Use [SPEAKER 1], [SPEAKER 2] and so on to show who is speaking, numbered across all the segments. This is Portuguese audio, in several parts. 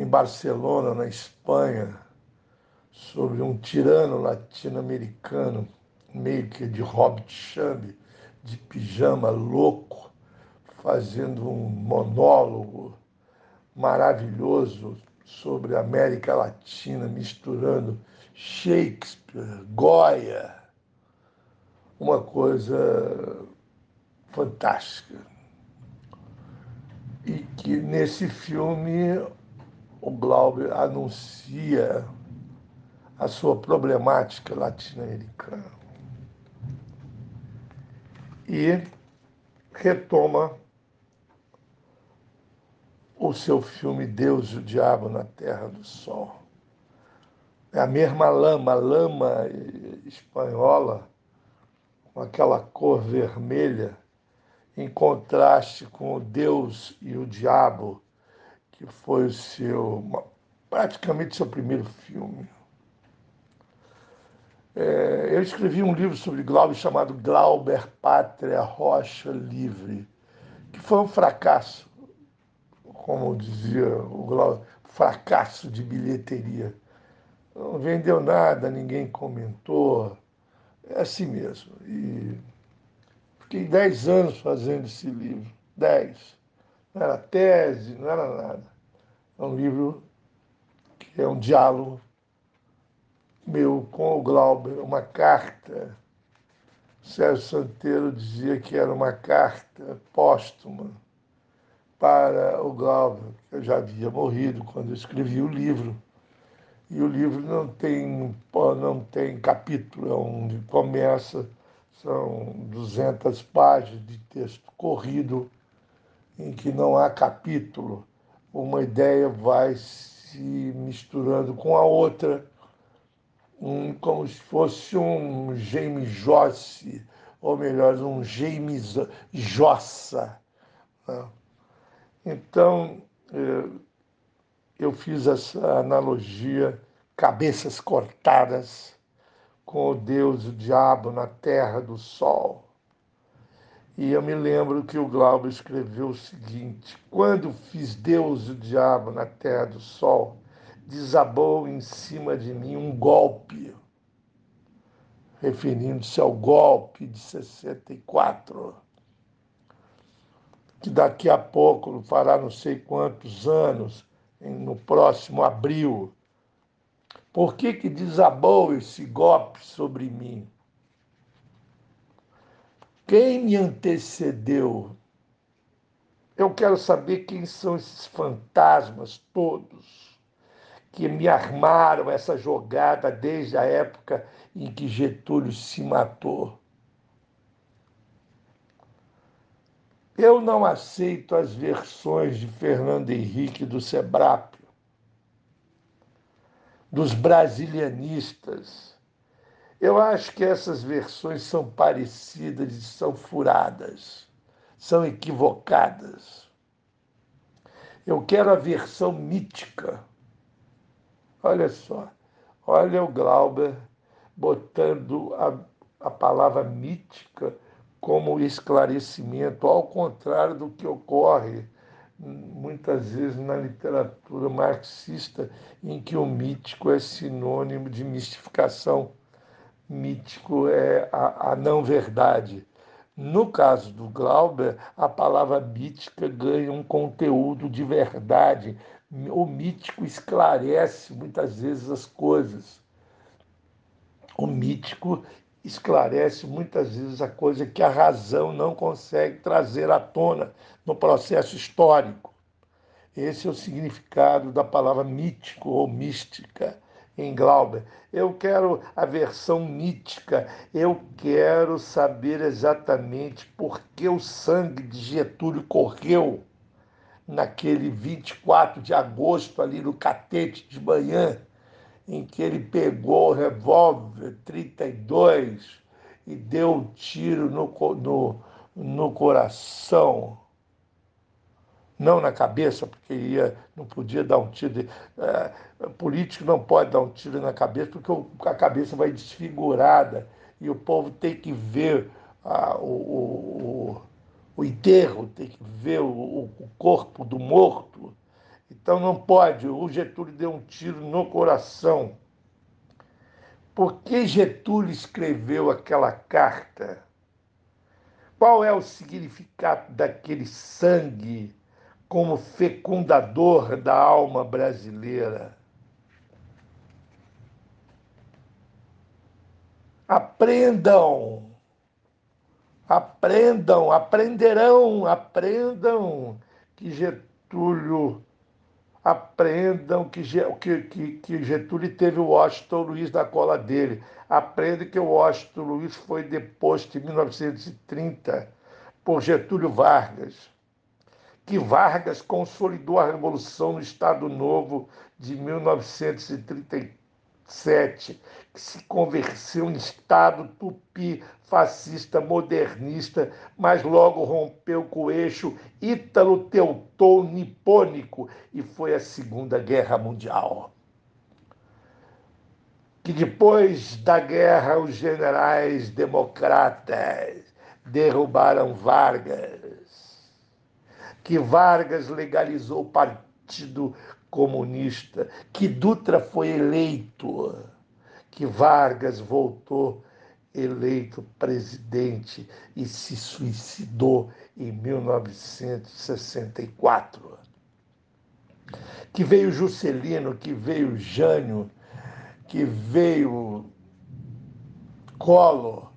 [SPEAKER 1] em Barcelona, na Espanha, sobre um tirano latino-americano, meio que de hobbit chambe, de pijama louco, fazendo um monólogo maravilhoso sobre a América Latina, misturando Shakespeare, Goya, uma coisa fantástica. E que nesse filme o Glauber anuncia a sua problemática latino-americana e retoma o seu filme Deus e o Diabo na Terra do Sol. É a mesma lama, lama espanhola, com aquela cor vermelha, em contraste com o Deus e o Diabo, que foi o seu, praticamente seu primeiro filme. É, eu escrevi um livro sobre Glauber chamado Glauber Pátria Rocha Livre, que foi um fracasso como dizia o Glaucio, fracasso de bilheteria. Não vendeu nada, ninguém comentou. É assim mesmo. E fiquei dez anos fazendo esse livro. Dez. Não era tese, não era nada. É um livro que é um diálogo meu com o Glauber, uma carta. Sérgio Santeiro dizia que era uma carta póstuma para o Glauber, que eu já havia morrido quando eu escrevi o livro. E o livro não tem, não tem capítulo, é onde começa, são 200 páginas de texto corrido, em que não há capítulo. Uma ideia vai se misturando com a outra, um, como se fosse um James Joyce, ou melhor, um James Jossa. Né? Então, eh, eu fiz essa analogia, cabeças cortadas com o Deus, o diabo na terra do sol. E eu me lembro que o Glauber escreveu o seguinte: quando fiz Deus e o diabo na terra do sol, desabou em cima de mim um golpe, referindo-se ao golpe de 64 que daqui a pouco fará não sei quantos anos, no próximo abril. Por que, que desabou esse golpe sobre mim? Quem me antecedeu? Eu quero saber quem são esses fantasmas todos que me armaram essa jogada desde a época em que Getúlio se matou. Eu não aceito as versões de Fernando Henrique do Sebrápio, dos brasilianistas. Eu acho que essas versões são parecidas e são furadas, são equivocadas. Eu quero a versão mítica. Olha só, olha o Glauber botando a, a palavra mítica como esclarecimento, ao contrário do que ocorre muitas vezes na literatura marxista, em que o mítico é sinônimo de mistificação. Mítico é a, a não-verdade. No caso do Glauber, a palavra mítica ganha um conteúdo de verdade. O mítico esclarece muitas vezes as coisas. O mítico esclarece muitas vezes a coisa que a razão não consegue trazer à tona no processo histórico. Esse é o significado da palavra mítico ou mística em Glauber. Eu quero a versão mítica, eu quero saber exatamente por que o sangue de Getúlio correu naquele 24 de agosto, ali no catete de manhã, em que ele pegou o revólver 32 e deu um tiro no, no, no coração. Não na cabeça, porque ia, não podia dar um tiro. É, político não pode dar um tiro na cabeça, porque a cabeça vai desfigurada e o povo tem que ver a, o, o, o enterro, tem que ver o, o corpo do morto Então não pode. O Getúlio deu um tiro no coração. Por que Getúlio escreveu aquela carta? Qual é o significado daquele sangue como fecundador da alma brasileira? Aprendam, aprendam, aprenderão, aprendam que Getúlio aprendam que, que, que, Getúlio teve o Washington Luiz na cola dele. Aprendam que o Washington Luiz foi deposto em 1930 por Getúlio Vargas. Que Vargas consolidou a Revolução no Estado Novo de 1934 sete, que se converteu em Estado tupi, fascista, modernista, mas logo rompeu com o eixo ítalo-teutônico e foi a Segunda Guerra Mundial. Que depois da guerra os generais democratas derrubaram Vargas, que Vargas legalizou o Partido comunista, que Dutra foi eleito, que Vargas voltou eleito presidente e se suicidou em 1964. Que veio Juscelino, que veio Jânio, que veio Collor,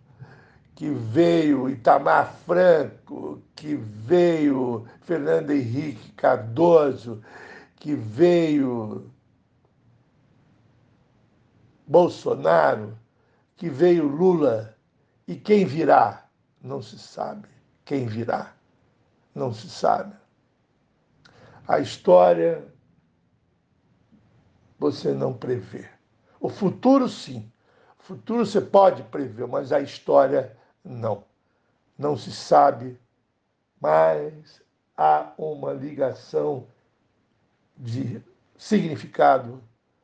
[SPEAKER 1] que veio Itamar Franco, que veio Fernando Henrique Cardoso, que veio Bolsonaro, que veio Lula e quem virá, não se sabe. Quem virá, não se sabe. A história você não prevê. O futuro, sim. O futuro você pode prever, mas a história não. Não se sabe, mas há uma ligação de significado,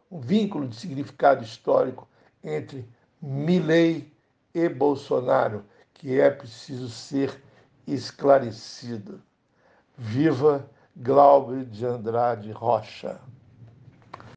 [SPEAKER 1] um vínculo de significado histórico entre Milley e Bolsonaro, que é preciso ser esclarecido. Viva Glauber de Andrade Rocha!